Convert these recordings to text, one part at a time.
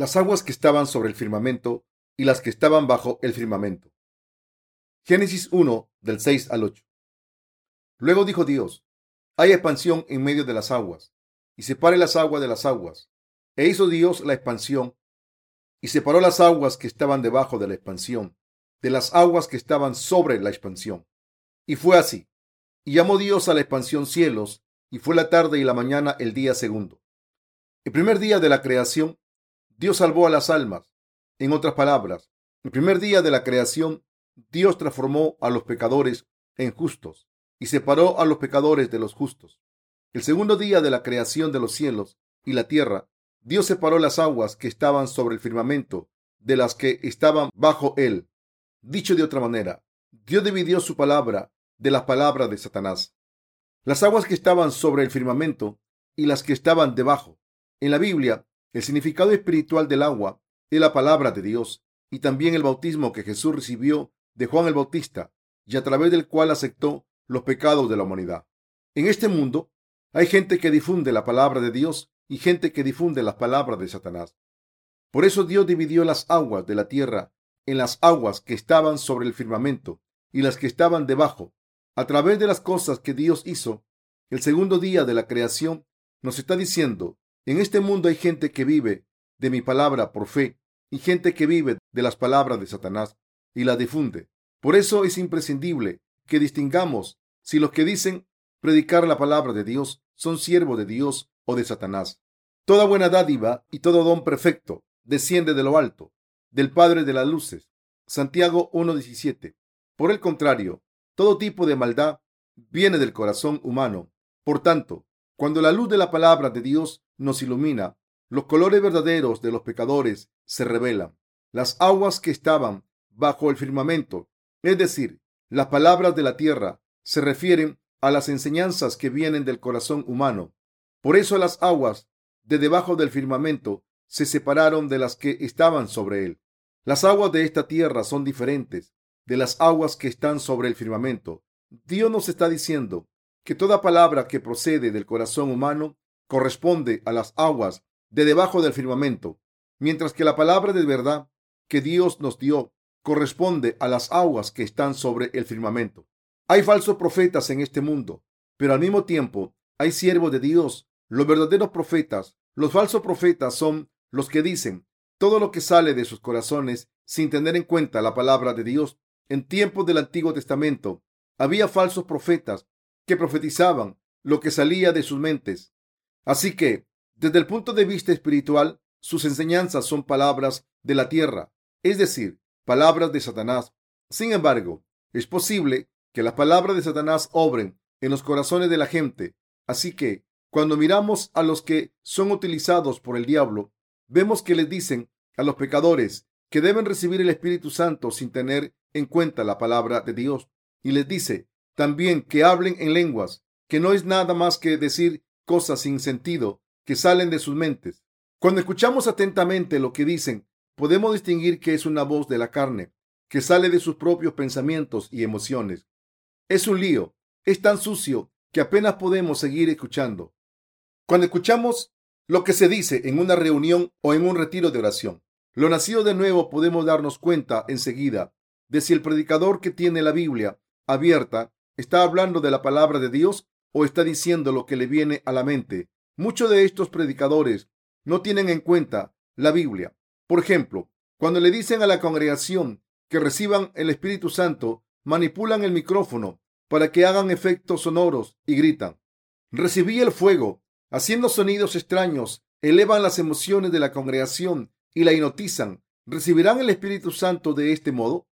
las aguas que estaban sobre el firmamento y las que estaban bajo el firmamento. Génesis 1 del 6 al 8. Luego dijo Dios, hay expansión en medio de las aguas, y separe las aguas de las aguas. E hizo Dios la expansión, y separó las aguas que estaban debajo de la expansión, de las aguas que estaban sobre la expansión. Y fue así. Y llamó Dios a la expansión cielos, y fue la tarde y la mañana el día segundo. El primer día de la creación, Dios salvó a las almas. En otras palabras, el primer día de la creación, Dios transformó a los pecadores en justos y separó a los pecadores de los justos. El segundo día de la creación de los cielos y la tierra, Dios separó las aguas que estaban sobre el firmamento de las que estaban bajo él. Dicho de otra manera, Dios dividió su palabra de las palabras de Satanás. Las aguas que estaban sobre el firmamento y las que estaban debajo. En la Biblia, el significado espiritual del agua es la palabra de Dios y también el bautismo que Jesús recibió de Juan el Bautista y a través del cual aceptó los pecados de la humanidad. En este mundo hay gente que difunde la palabra de Dios y gente que difunde las palabras de Satanás. Por eso Dios dividió las aguas de la tierra en las aguas que estaban sobre el firmamento y las que estaban debajo. A través de las cosas que Dios hizo, el segundo día de la creación nos está diciendo, en este mundo hay gente que vive de mi palabra por fe y gente que vive de las palabras de Satanás y las difunde. Por eso es imprescindible que distingamos si los que dicen predicar la palabra de Dios son siervos de Dios o de Satanás. Toda buena dádiva y todo don perfecto desciende de lo alto, del Padre de las Luces. Santiago 1.17. Por el contrario, todo tipo de maldad viene del corazón humano. Por tanto, cuando la luz de la palabra de Dios nos ilumina, los colores verdaderos de los pecadores se revelan. Las aguas que estaban bajo el firmamento, es decir, las palabras de la tierra, se refieren a las enseñanzas que vienen del corazón humano. Por eso las aguas de debajo del firmamento se separaron de las que estaban sobre él. Las aguas de esta tierra son diferentes de las aguas que están sobre el firmamento. Dios nos está diciendo que toda palabra que procede del corazón humano corresponde a las aguas de debajo del firmamento, mientras que la palabra de verdad que Dios nos dio corresponde a las aguas que están sobre el firmamento. Hay falsos profetas en este mundo, pero al mismo tiempo hay siervos de Dios. Los verdaderos profetas, los falsos profetas son los que dicen todo lo que sale de sus corazones sin tener en cuenta la palabra de Dios. En tiempos del Antiguo Testamento había falsos profetas que profetizaban lo que salía de sus mentes. Así que, desde el punto de vista espiritual, sus enseñanzas son palabras de la tierra, es decir, palabras de Satanás. Sin embargo, es posible que las palabras de Satanás obren en los corazones de la gente. Así que, cuando miramos a los que son utilizados por el diablo, vemos que les dicen a los pecadores que deben recibir el Espíritu Santo sin tener en cuenta la palabra de Dios. Y les dice también que hablen en lenguas, que no es nada más que decir cosas sin sentido que salen de sus mentes. Cuando escuchamos atentamente lo que dicen, podemos distinguir que es una voz de la carne, que sale de sus propios pensamientos y emociones. Es un lío, es tan sucio que apenas podemos seguir escuchando. Cuando escuchamos lo que se dice en una reunión o en un retiro de oración, lo nacido de nuevo podemos darnos cuenta enseguida de si el predicador que tiene la Biblia abierta está hablando de la palabra de Dios o está diciendo lo que le viene a la mente. Muchos de estos predicadores no tienen en cuenta la Biblia por ejemplo, cuando le dicen a la congregación que reciban el Espíritu Santo, manipulan el micrófono para que hagan efectos sonoros y gritan. Recibí el fuego, haciendo sonidos extraños, elevan las emociones de la congregación y la hipnotizan. ¿Recibirán el Espíritu Santo de este modo?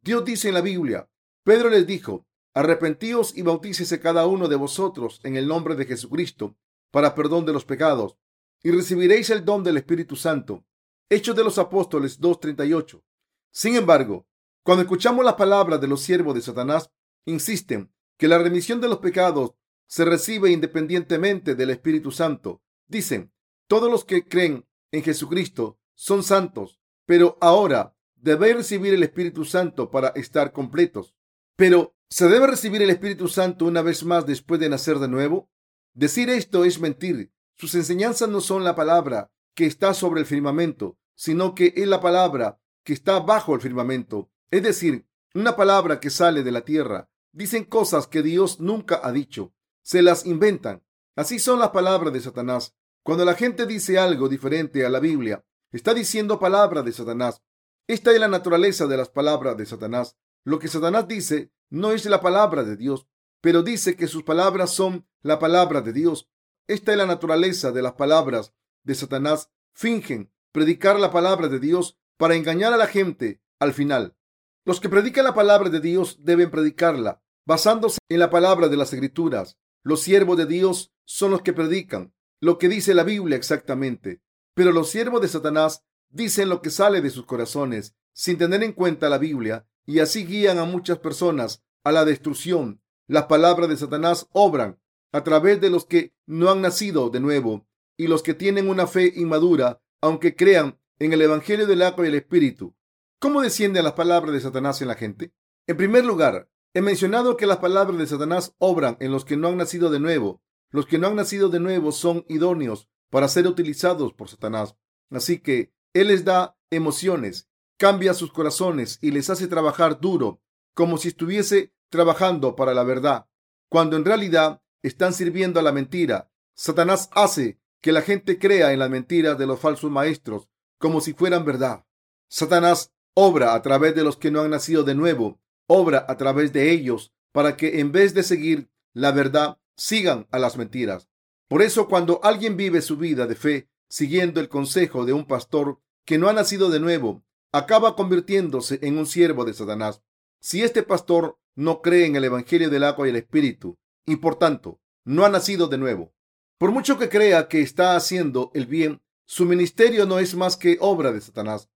Dios dice en la Biblia, Pedro les dijo, arrepentíos y bautícese cada uno de vosotros en el nombre de Jesucristo para perdón de los pecados, y recibiréis el don del Espíritu Santo. Hechos de los Apóstoles 2.38. Sin embargo, cuando escuchamos las palabras de los siervos de Satanás, insisten que la remisión de los pecados se recibe independientemente del Espíritu Santo. Dicen, todos los que creen en Jesucristo son santos, pero ahora debéis recibir el Espíritu Santo para estar completos. Pero, ¿se debe recibir el Espíritu Santo una vez más después de nacer de nuevo? Decir esto es mentir. Sus enseñanzas no son la palabra que está sobre el firmamento, sino que es la palabra que está bajo el firmamento, es decir, una palabra que sale de la tierra. Dicen cosas que Dios nunca ha dicho, se las inventan. Así son las palabras de Satanás. Cuando la gente dice algo diferente a la Biblia, está diciendo palabras de Satanás. Esta es la naturaleza de las palabras de Satanás. Lo que Satanás dice no es la palabra de Dios, pero dice que sus palabras son la palabra de Dios. Esta es la naturaleza de las palabras de Satanás. Fingen predicar la palabra de Dios para engañar a la gente al final. Los que predican la palabra de Dios deben predicarla basándose en la palabra de las escrituras. Los siervos de Dios son los que predican lo que dice la Biblia exactamente, pero los siervos de Satanás dicen lo que sale de sus corazones sin tener en cuenta la Biblia y así guían a muchas personas a la destrucción. Las palabras de Satanás obran a través de los que no han nacido de nuevo y los que tienen una fe inmadura, aunque crean en el Evangelio del agua y el Espíritu. ¿Cómo descienden las palabras de Satanás en la gente? En primer lugar, he mencionado que las palabras de Satanás obran en los que no han nacido de nuevo. Los que no han nacido de nuevo son idóneos para ser utilizados por Satanás. Así que Él les da emociones, cambia sus corazones y les hace trabajar duro, como si estuviese trabajando para la verdad, cuando en realidad están sirviendo a la mentira. Satanás hace que la gente crea en las mentiras de los falsos maestros como si fueran verdad. Satanás obra a través de los que no han nacido de nuevo, obra a través de ellos para que en vez de seguir la verdad, sigan a las mentiras. Por eso cuando alguien vive su vida de fe siguiendo el consejo de un pastor que no ha nacido de nuevo, acaba convirtiéndose en un siervo de Satanás. Si este pastor no cree en el Evangelio del agua y el Espíritu y por tanto no ha nacido de nuevo, por mucho que crea que está haciendo el bien, su ministerio no es más que obra de Satanás.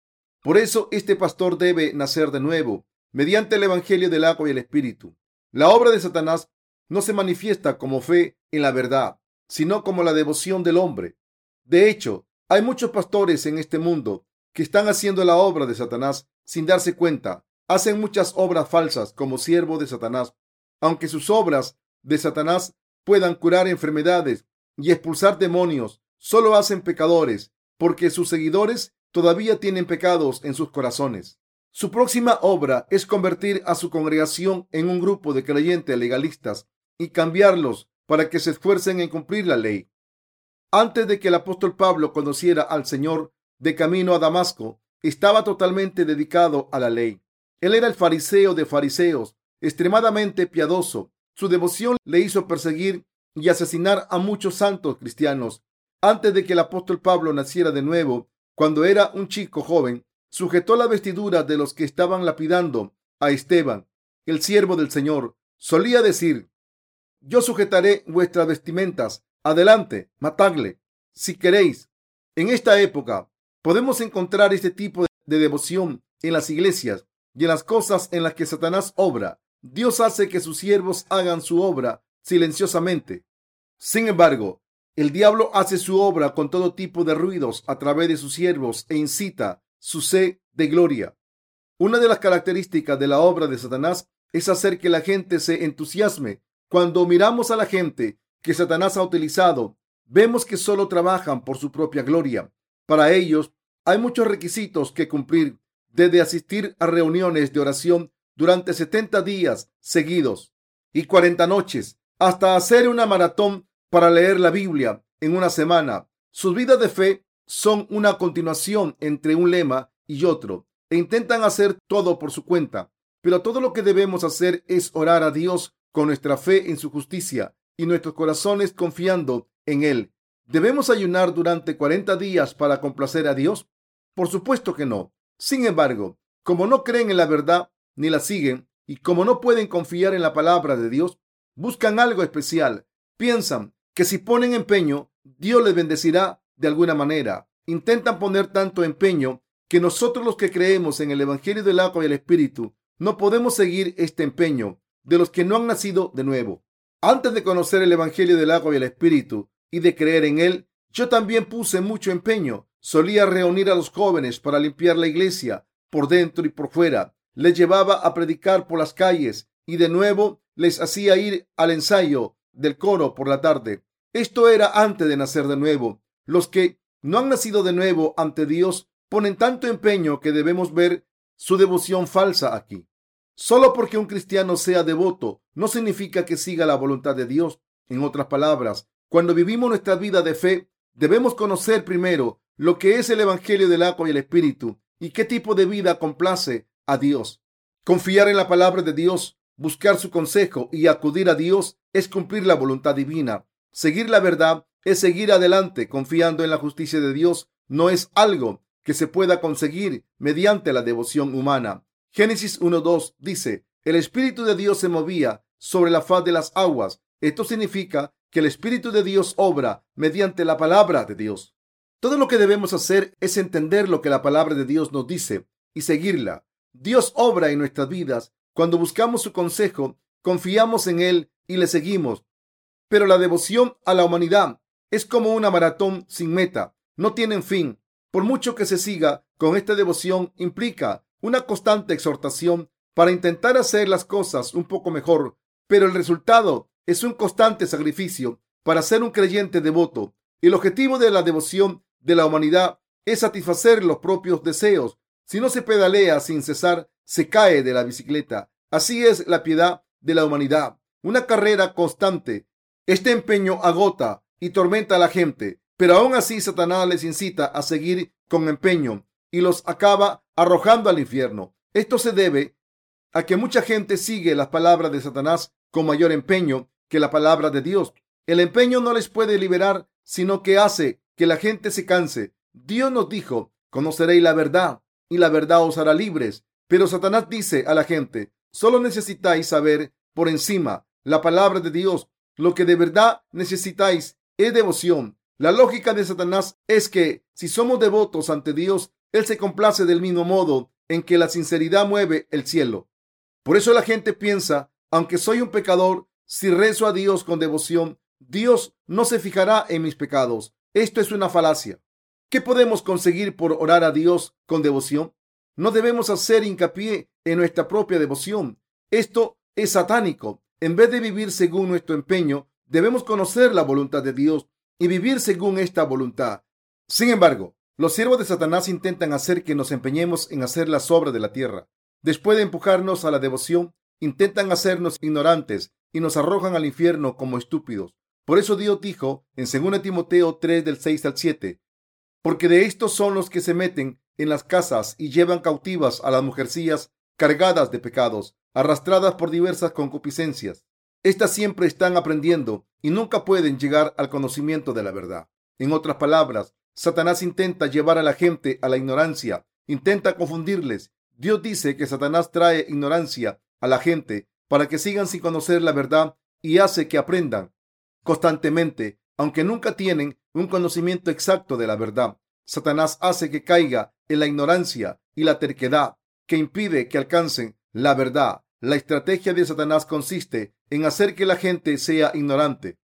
Por eso este pastor debe nacer de nuevo, mediante el Evangelio del agua y el Espíritu. La obra de Satanás no se manifiesta como fe en la verdad, sino como la devoción del hombre. De hecho, hay muchos pastores en este mundo que están haciendo la obra de Satanás sin darse cuenta. Hacen muchas obras falsas como siervo de Satanás, aunque sus obras de Satanás puedan curar enfermedades y expulsar demonios solo hacen pecadores, porque sus seguidores todavía tienen pecados en sus corazones. Su próxima obra es convertir a su congregación en un grupo de creyentes legalistas y cambiarlos para que se esfuercen en cumplir la ley. Antes de que el apóstol Pablo conociera al Señor de camino a Damasco, estaba totalmente dedicado a la ley. Él era el fariseo de fariseos, extremadamente piadoso. Su devoción le hizo perseguir y asesinar a muchos santos cristianos antes de que el apóstol Pablo naciera de nuevo, cuando era un chico joven, sujetó la vestidura de los que estaban lapidando a Esteban, el siervo del Señor. Solía decir, yo sujetaré vuestras vestimentas. Adelante, matadle, si queréis. En esta época podemos encontrar este tipo de devoción en las iglesias y en las cosas en las que Satanás obra. Dios hace que sus siervos hagan su obra silenciosamente. Sin embargo, el diablo hace su obra con todo tipo de ruidos a través de sus siervos e incita su sed de gloria. Una de las características de la obra de Satanás es hacer que la gente se entusiasme. Cuando miramos a la gente que Satanás ha utilizado, vemos que solo trabajan por su propia gloria. Para ellos hay muchos requisitos que cumplir, desde asistir a reuniones de oración durante 70 días seguidos y 40 noches, hasta hacer una maratón para leer la Biblia en una semana. Sus vidas de fe son una continuación entre un lema y otro e intentan hacer todo por su cuenta. Pero todo lo que debemos hacer es orar a Dios con nuestra fe en su justicia y nuestros corazones confiando en Él. ¿Debemos ayunar durante 40 días para complacer a Dios? Por supuesto que no. Sin embargo, como no creen en la verdad ni la siguen y como no pueden confiar en la palabra de Dios, buscan algo especial. Piensan que si ponen empeño, Dios les bendecirá de alguna manera. Intentan poner tanto empeño que nosotros los que creemos en el Evangelio del agua y el Espíritu no podemos seguir este empeño de los que no han nacido de nuevo. Antes de conocer el Evangelio del agua y el Espíritu y de creer en él, yo también puse mucho empeño. Solía reunir a los jóvenes para limpiar la iglesia por dentro y por fuera. Les llevaba a predicar por las calles y de nuevo les hacía ir al ensayo del coro por la tarde. Esto era antes de nacer de nuevo. Los que no han nacido de nuevo ante Dios ponen tanto empeño que debemos ver su devoción falsa aquí. Solo porque un cristiano sea devoto no significa que siga la voluntad de Dios. En otras palabras, cuando vivimos nuestra vida de fe, debemos conocer primero lo que es el Evangelio del agua y el Espíritu y qué tipo de vida complace a Dios. Confiar en la palabra de Dios, buscar su consejo y acudir a Dios es cumplir la voluntad divina. Seguir la verdad es seguir adelante confiando en la justicia de Dios. No es algo que se pueda conseguir mediante la devoción humana. Génesis 1.2 dice, el Espíritu de Dios se movía sobre la faz de las aguas. Esto significa que el Espíritu de Dios obra mediante la palabra de Dios. Todo lo que debemos hacer es entender lo que la palabra de Dios nos dice y seguirla. Dios obra en nuestras vidas. Cuando buscamos su consejo, confiamos en Él y le seguimos. Pero la devoción a la humanidad es como una maratón sin meta. No tienen fin. Por mucho que se siga con esta devoción, implica una constante exhortación para intentar hacer las cosas un poco mejor, pero el resultado es un constante sacrificio para ser un creyente devoto. El objetivo de la devoción de la humanidad es satisfacer los propios deseos. Si no se pedalea sin cesar, se cae de la bicicleta. Así es la piedad de la humanidad, una carrera constante. Este empeño agota y tormenta a la gente, pero aún así Satanás les incita a seguir con empeño y los acaba arrojando al infierno. Esto se debe a que mucha gente sigue las palabras de Satanás con mayor empeño que la palabra de Dios. El empeño no les puede liberar, sino que hace que la gente se canse. Dios nos dijo, conoceréis la verdad y la verdad os hará libres. Pero Satanás dice a la gente, solo necesitáis saber por encima la palabra de Dios. Lo que de verdad necesitáis es devoción. La lógica de Satanás es que si somos devotos ante Dios, Él se complace del mismo modo en que la sinceridad mueve el cielo. Por eso la gente piensa, aunque soy un pecador, si rezo a Dios con devoción, Dios no se fijará en mis pecados. Esto es una falacia. ¿Qué podemos conseguir por orar a Dios con devoción? No debemos hacer hincapié en nuestra propia devoción. Esto es satánico. En vez de vivir según nuestro empeño, debemos conocer la voluntad de Dios y vivir según esta voluntad. Sin embargo, los siervos de Satanás intentan hacer que nos empeñemos en hacer las obras de la tierra. Después de empujarnos a la devoción, intentan hacernos ignorantes y nos arrojan al infierno como estúpidos. Por eso Dios dijo en 2 Timoteo 3 del 6 al 7, porque de estos son los que se meten en las casas y llevan cautivas a las mujercillas cargadas de pecados, arrastradas por diversas concupiscencias. Estas siempre están aprendiendo y nunca pueden llegar al conocimiento de la verdad. En otras palabras, Satanás intenta llevar a la gente a la ignorancia, intenta confundirles. Dios dice que Satanás trae ignorancia a la gente para que sigan sin conocer la verdad y hace que aprendan constantemente, aunque nunca tienen un conocimiento exacto de la verdad. Satanás hace que caiga en la ignorancia y la terquedad que impide que alcancen la verdad. La estrategia de Satanás consiste en hacer que la gente sea ignorante.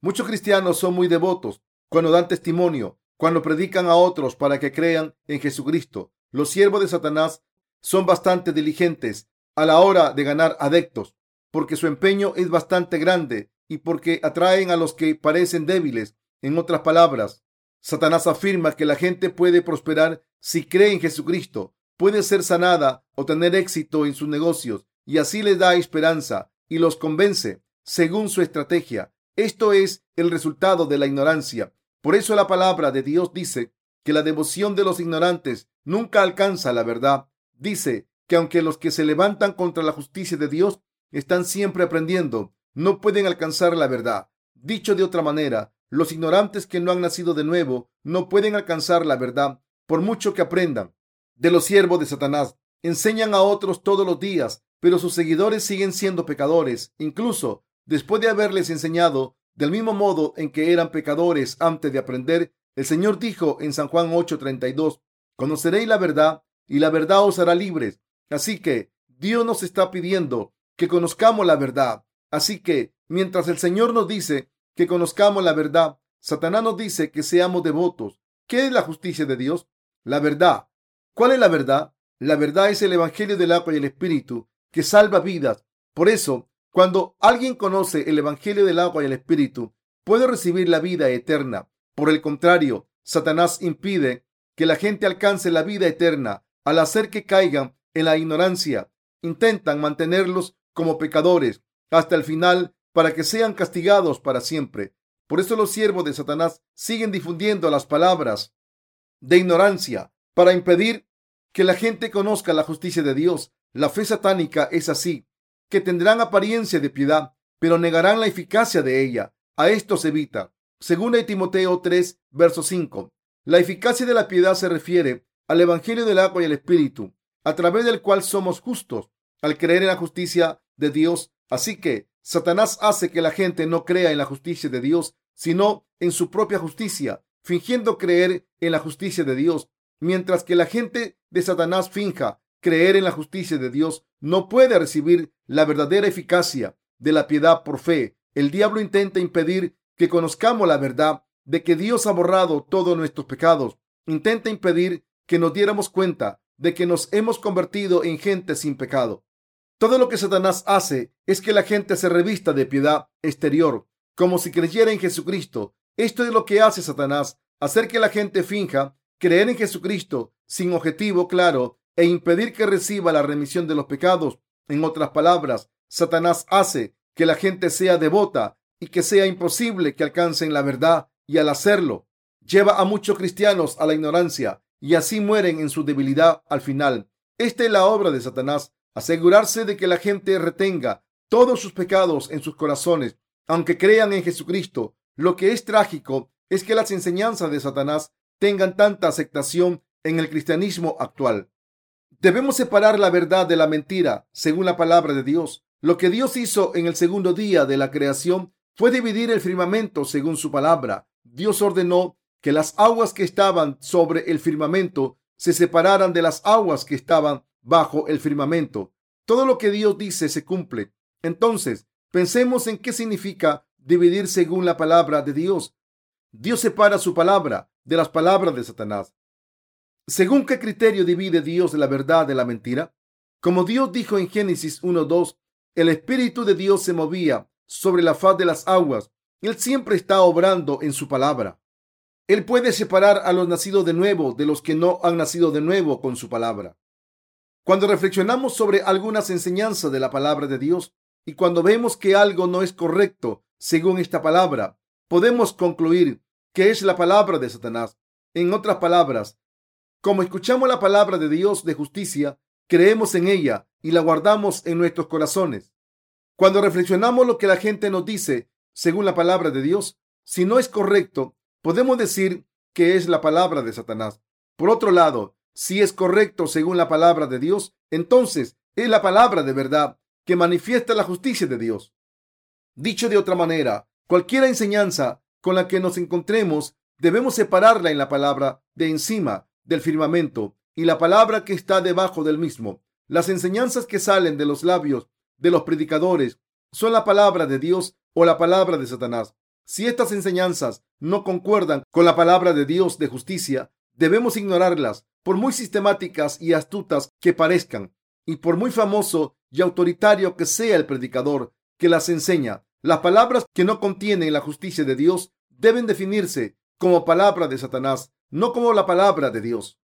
Muchos cristianos son muy devotos cuando dan testimonio, cuando predican a otros para que crean en Jesucristo. Los siervos de Satanás son bastante diligentes a la hora de ganar adeptos, porque su empeño es bastante grande y porque atraen a los que parecen débiles. En otras palabras, Satanás afirma que la gente puede prosperar si cree en Jesucristo, puede ser sanada o tener éxito en sus negocios y así les da esperanza y los convence según su estrategia. Esto es el resultado de la ignorancia. Por eso la palabra de Dios dice que la devoción de los ignorantes nunca alcanza la verdad. Dice que aunque los que se levantan contra la justicia de Dios están siempre aprendiendo, no pueden alcanzar la verdad. Dicho de otra manera, los ignorantes que no han nacido de nuevo no pueden alcanzar la verdad por mucho que aprendan de los siervos de Satanás. Enseñan a otros todos los días, pero sus seguidores siguen siendo pecadores, incluso después de haberles enseñado del mismo modo en que eran pecadores antes de aprender. El Señor dijo en San Juan 8:32, conoceréis la verdad y la verdad os hará libres. Así que Dios nos está pidiendo que conozcamos la verdad Así que, mientras el Señor nos dice que conozcamos la verdad, Satanás nos dice que seamos devotos. ¿Qué es la justicia de Dios? La verdad. ¿Cuál es la verdad? La verdad es el Evangelio del agua y el Espíritu que salva vidas. Por eso, cuando alguien conoce el Evangelio del agua y el Espíritu, puede recibir la vida eterna. Por el contrario, Satanás impide que la gente alcance la vida eterna al hacer que caigan en la ignorancia. Intentan mantenerlos como pecadores hasta el final para que sean castigados para siempre. Por eso los siervos de Satanás siguen difundiendo las palabras de ignorancia para impedir que la gente conozca la justicia de Dios. La fe satánica es así, que tendrán apariencia de piedad, pero negarán la eficacia de ella. A esto se evita. Según Timoteo 3, verso 5. La eficacia de la piedad se refiere al Evangelio del agua y el Espíritu, a través del cual somos justos al creer en la justicia de Dios. Así que Satanás hace que la gente no crea en la justicia de Dios, sino en su propia justicia, fingiendo creer en la justicia de Dios. Mientras que la gente de Satanás finja creer en la justicia de Dios, no puede recibir la verdadera eficacia de la piedad por fe. El diablo intenta impedir que conozcamos la verdad de que Dios ha borrado todos nuestros pecados. Intenta impedir que nos diéramos cuenta de que nos hemos convertido en gente sin pecado. Todo lo que Satanás hace es que la gente se revista de piedad exterior, como si creyera en Jesucristo. Esto es lo que hace Satanás, hacer que la gente finja creer en Jesucristo sin objetivo claro e impedir que reciba la remisión de los pecados. En otras palabras, Satanás hace que la gente sea devota y que sea imposible que alcancen la verdad y al hacerlo, lleva a muchos cristianos a la ignorancia y así mueren en su debilidad al final. Esta es la obra de Satanás, asegurarse de que la gente retenga todos sus pecados en sus corazones, aunque crean en Jesucristo. Lo que es trágico es que las enseñanzas de Satanás tengan tanta aceptación en el cristianismo actual. Debemos separar la verdad de la mentira, según la palabra de Dios. Lo que Dios hizo en el segundo día de la creación fue dividir el firmamento según su palabra. Dios ordenó que las aguas que estaban sobre el firmamento se separaran de las aguas que estaban bajo el firmamento. Todo lo que Dios dice se cumple. Entonces, pensemos en qué significa dividir según la palabra de Dios. Dios separa su palabra de las palabras de Satanás. ¿Según qué criterio divide Dios la verdad de la mentira? Como Dios dijo en Génesis 1.2, el Espíritu de Dios se movía sobre la faz de las aguas. Él siempre está obrando en su palabra. Él puede separar a los nacidos de nuevo de los que no han nacido de nuevo con su palabra. Cuando reflexionamos sobre algunas enseñanzas de la palabra de Dios y cuando vemos que algo no es correcto según esta palabra, podemos concluir que es la palabra de Satanás. En otras palabras, como escuchamos la palabra de Dios de justicia, creemos en ella y la guardamos en nuestros corazones. Cuando reflexionamos lo que la gente nos dice según la palabra de Dios, si no es correcto, podemos decir que es la palabra de Satanás. Por otro lado, si es correcto según la palabra de Dios, entonces es la palabra de verdad que manifiesta la justicia de Dios. Dicho de otra manera, cualquier enseñanza con la que nos encontremos debemos separarla en la palabra de encima del firmamento y la palabra que está debajo del mismo. Las enseñanzas que salen de los labios de los predicadores son la palabra de Dios o la palabra de Satanás. Si estas enseñanzas no concuerdan con la palabra de Dios de justicia, debemos ignorarlas, por muy sistemáticas y astutas que parezcan, y por muy famoso y autoritario que sea el predicador que las enseña. Las palabras que no contienen la justicia de Dios deben definirse como palabra de Satanás, no como la palabra de Dios.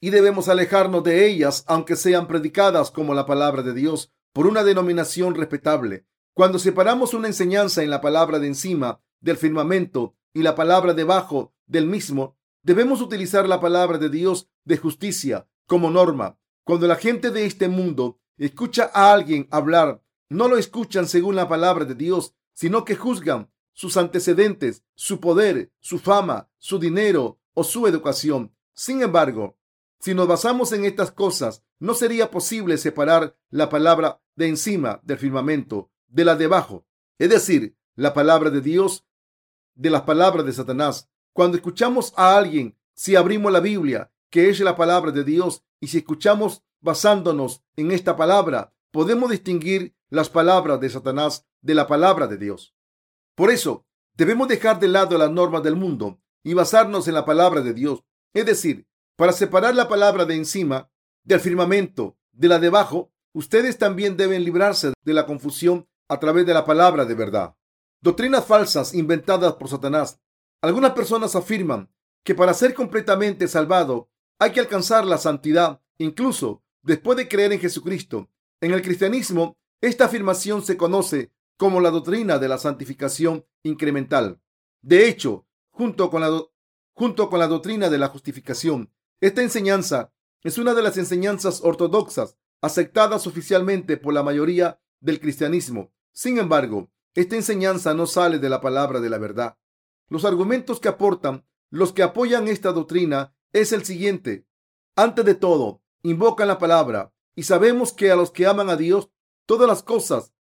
Y debemos alejarnos de ellas, aunque sean predicadas como la palabra de Dios por una denominación respetable. Cuando separamos una enseñanza en la palabra de encima del firmamento y la palabra debajo del mismo, debemos utilizar la palabra de Dios de justicia como norma. Cuando la gente de este mundo escucha a alguien hablar, no lo escuchan según la palabra de Dios, sino que juzgan sus antecedentes, su poder, su fama, su dinero o su educación. Sin embargo, si nos basamos en estas cosas, no sería posible separar la palabra de encima del firmamento de la debajo, es decir, la palabra de Dios de las palabras de Satanás. Cuando escuchamos a alguien, si abrimos la Biblia, que es la palabra de Dios, y si escuchamos basándonos en esta palabra, podemos distinguir las palabras de Satanás de la palabra de Dios. Por eso, debemos dejar de lado las normas del mundo y basarnos en la palabra de Dios. Es decir, para separar la palabra de encima del firmamento de la de abajo, ustedes también deben librarse de la confusión a través de la palabra de verdad. Doctrinas falsas inventadas por Satanás. Algunas personas afirman que para ser completamente salvado hay que alcanzar la santidad, incluso después de creer en Jesucristo. En el cristianismo, esta afirmación se conoce como la doctrina de la santificación incremental. De hecho, junto con la, doctrina de la justificación, esta enseñanza es una de las enseñanzas ortodoxas aceptadas oficialmente por la mayoría del cristianismo. Sin embargo, esta enseñanza no sale de la palabra de la verdad. Los argumentos que aportan los que apoyan esta doctrina es el siguiente. Antes de todo, invocan la palabra y sabemos que a los que aman a Dios, todas las cosas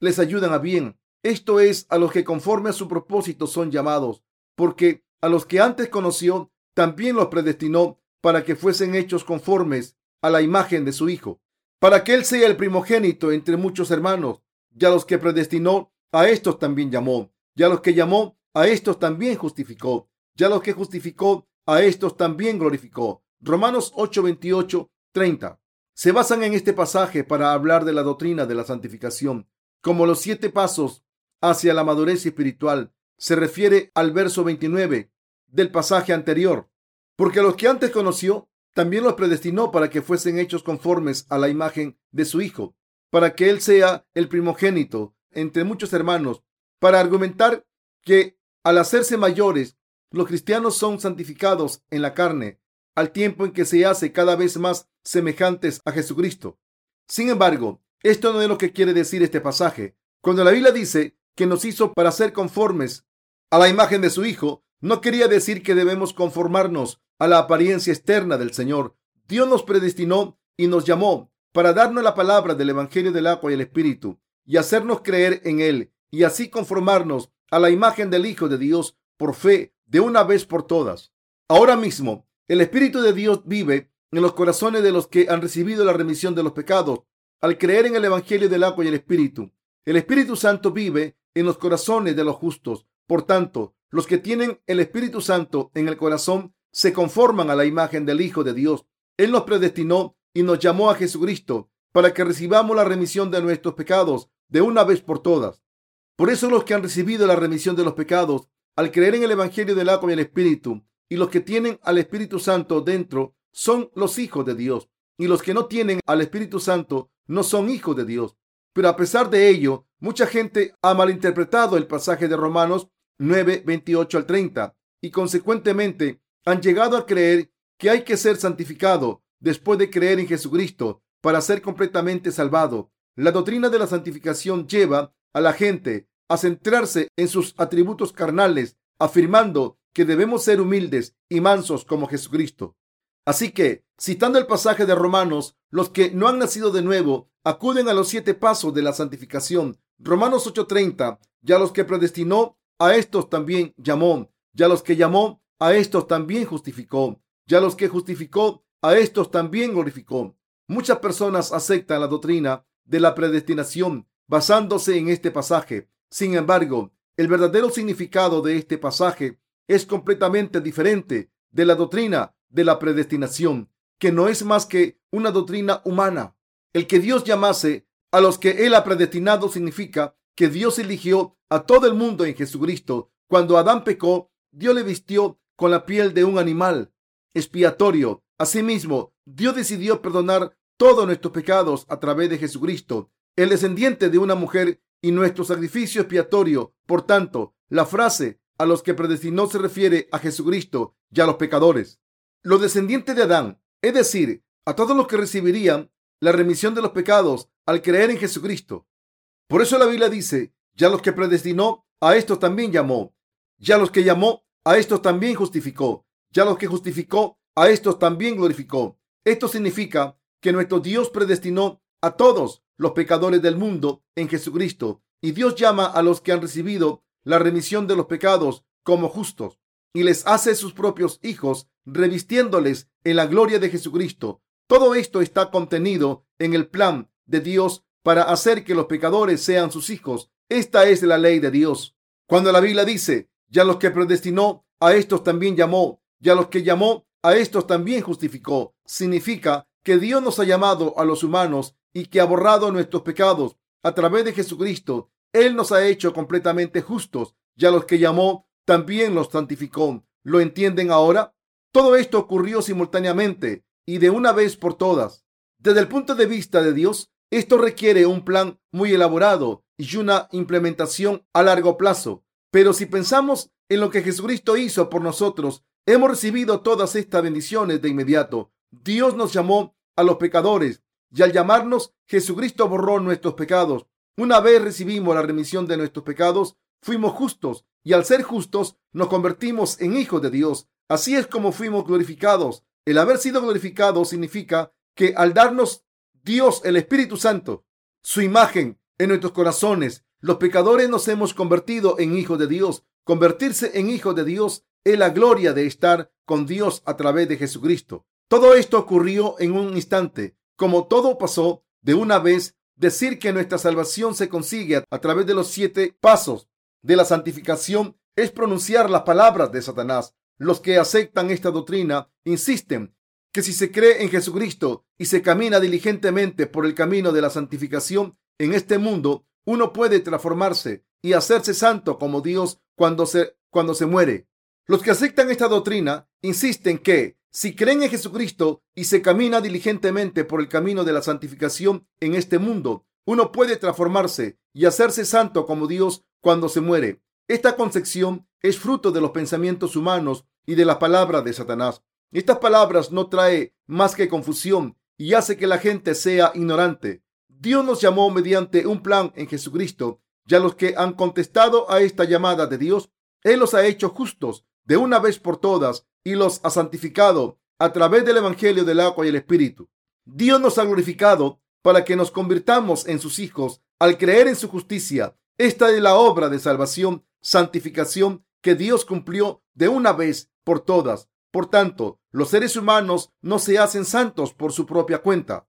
les ayudan a bien. Esto es, a los que conforme a su propósito son llamados, porque a los que antes conoció, también los predestinó para que fuesen hechos conformes a la imagen de su Hijo, para que Él sea el primogénito entre muchos hermanos. Ya los que predestinó, a estos también llamó. Ya los que llamó, a estos también justificó. Ya los que justificó, a estos también glorificó. Romanos 8, 28, 30. Se basan en este pasaje para hablar de la doctrina de la santificación, como los siete pasos hacia la madurez espiritual. Se refiere al verso 29 del pasaje anterior. Porque a los que antes conoció, también los predestinó para que fuesen hechos conformes a la imagen de su Hijo, para que Él sea el primogénito entre muchos hermanos, para argumentar que al hacerse mayores, los cristianos son santificados en la carne, al tiempo en que se hace cada vez más semejantes a Jesucristo. Sin embargo, esto no es lo que quiere decir este pasaje. Cuando la Biblia dice que nos hizo para ser conformes a la imagen de su Hijo, no quería decir que debemos conformarnos a la apariencia externa del Señor. Dios nos predestinó y nos llamó para darnos la palabra del Evangelio del agua y el Espíritu y hacernos creer en Él y así conformarnos a la imagen del Hijo de Dios por fe de una vez por todas. Ahora mismo, el Espíritu de Dios vive en los corazones de los que han recibido la remisión de los pecados al creer en el Evangelio del agua y el Espíritu. El Espíritu Santo vive en los corazones de los justos. Por tanto, los que tienen el Espíritu Santo en el corazón se conforman a la imagen del Hijo de Dios. Él nos predestinó y nos llamó a Jesucristo para que recibamos la remisión de nuestros pecados de una vez por todas. Por eso los que han recibido la remisión de los pecados al creer en el Evangelio del agua y el Espíritu y los que tienen al Espíritu Santo dentro son los hijos de Dios y los que no tienen al Espíritu Santo no son hijos de Dios. Pero a pesar de ello, mucha gente ha malinterpretado el pasaje de Romanos 9, 28 al 30 y consecuentemente han llegado a creer que hay que ser santificado después de creer en Jesucristo para ser completamente salvado. La doctrina de la santificación lleva a la gente a centrarse en sus atributos carnales, afirmando que debemos ser humildes y mansos como Jesucristo. Así que, citando el pasaje de Romanos, los que no han nacido de nuevo acuden a los siete pasos de la santificación. Romanos 8:30, ya los que predestinó, a estos también llamó, ya los que llamó, a estos también justificó. Ya los que justificó, a estos también glorificó. Muchas personas aceptan la doctrina de la predestinación basándose en este pasaje. Sin embargo, el verdadero significado de este pasaje es completamente diferente de la doctrina de la predestinación, que no es más que una doctrina humana. El que Dios llamase a los que Él ha predestinado significa que Dios eligió a todo el mundo en Jesucristo. Cuando Adán pecó, Dios le vistió con la piel de un animal expiatorio. Asimismo, Dios decidió perdonar todos nuestros pecados a través de Jesucristo, el descendiente de una mujer y nuestro sacrificio expiatorio. Por tanto, la frase a los que predestinó se refiere a Jesucristo y a los pecadores. Los descendientes de Adán, es decir, a todos los que recibirían la remisión de los pecados al creer en Jesucristo. Por eso la Biblia dice, ya los que predestinó, a estos también llamó. Ya los que llamó, a estos también justificó. Ya los que justificó, a estos también glorificó. Esto significa que nuestro Dios predestinó a todos los pecadores del mundo en Jesucristo y Dios llama a los que han recibido la remisión de los pecados como justos y les hace sus propios hijos revistiéndoles en la gloria de Jesucristo. Todo esto está contenido en el plan de Dios para hacer que los pecadores sean sus hijos. Esta es la ley de Dios. Cuando la Biblia dice ya los que predestinó, a estos también llamó. Y a los que llamó, a estos también justificó. Significa que Dios nos ha llamado a los humanos y que ha borrado nuestros pecados a través de Jesucristo. Él nos ha hecho completamente justos. Y a los que llamó, también los santificó. lo entienden ahora? Todo esto ocurrió simultáneamente y de una vez por todas. Desde el punto de vista de Dios, esto requiere un plan muy elaborado y una implementación a largo plazo. Pero si pensamos en lo que Jesucristo hizo por nosotros, hemos recibido todas estas bendiciones de inmediato. Dios nos llamó a los pecadores y al llamarnos, Jesucristo borró nuestros pecados. Una vez recibimos la remisión de nuestros pecados, fuimos justos y al ser justos nos convertimos en hijos de Dios. Así es como fuimos glorificados. El haber sido glorificado significa que al darnos Dios, el Espíritu Santo, su imagen en nuestros corazones, los pecadores nos hemos convertido en hijos de Dios. Convertirse en hijos de Dios es la gloria de estar con Dios a través de Jesucristo. Todo esto ocurrió en un instante. Como todo pasó de una vez, decir que nuestra salvación se consigue a través de los siete pasos de la santificación es pronunciar las palabras de Satanás. Los que aceptan esta doctrina insisten que si se cree en Jesucristo y se camina diligentemente por el camino de la santificación en este mundo, uno puede transformarse y hacerse santo como Dios cuando se, cuando se muere. Los que aceptan esta doctrina insisten que si creen en Jesucristo y se camina diligentemente por el camino de la santificación en este mundo, uno puede transformarse y hacerse santo como Dios cuando se muere. Esta concepción es fruto de los pensamientos humanos y de las palabras de Satanás. Estas palabras no trae más que confusión y hace que la gente sea ignorante. Dios nos llamó mediante un plan en Jesucristo y a los que han contestado a esta llamada de Dios, Él los ha hecho justos de una vez por todas y los ha santificado a través del Evangelio del agua y el Espíritu. Dios nos ha glorificado para que nos convirtamos en sus hijos al creer en su justicia. Esta es la obra de salvación, santificación que Dios cumplió de una vez por todas. Por tanto, los seres humanos no se hacen santos por su propia cuenta.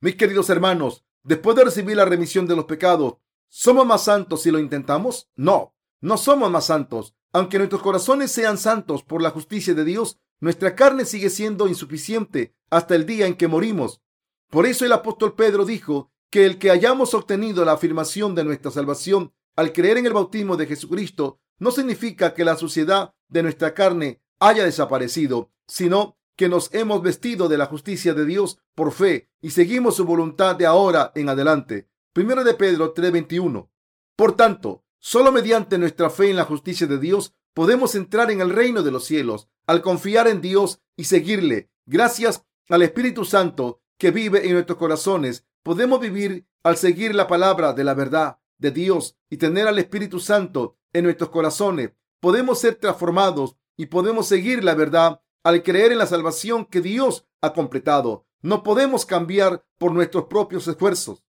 Mis queridos hermanos, después de recibir la remisión de los pecados, ¿somos más santos si lo intentamos? No, no somos más santos. Aunque nuestros corazones sean santos por la justicia de Dios, nuestra carne sigue siendo insuficiente hasta el día en que morimos. Por eso el apóstol Pedro dijo que el que hayamos obtenido la afirmación de nuestra salvación al creer en el bautismo de Jesucristo no significa que la suciedad de nuestra carne haya desaparecido, sino que nos hemos vestido de la justicia de Dios por fe y seguimos su voluntad de ahora en adelante. Primero de Pedro 3:21. Por tanto, Solo mediante nuestra fe en la justicia de Dios podemos entrar en el reino de los cielos al confiar en Dios y seguirle. Gracias al Espíritu Santo que vive en nuestros corazones, podemos vivir al seguir la palabra de la verdad de Dios y tener al Espíritu Santo en nuestros corazones. Podemos ser transformados y podemos seguir la verdad al creer en la salvación que Dios ha completado. No podemos cambiar por nuestros propios esfuerzos.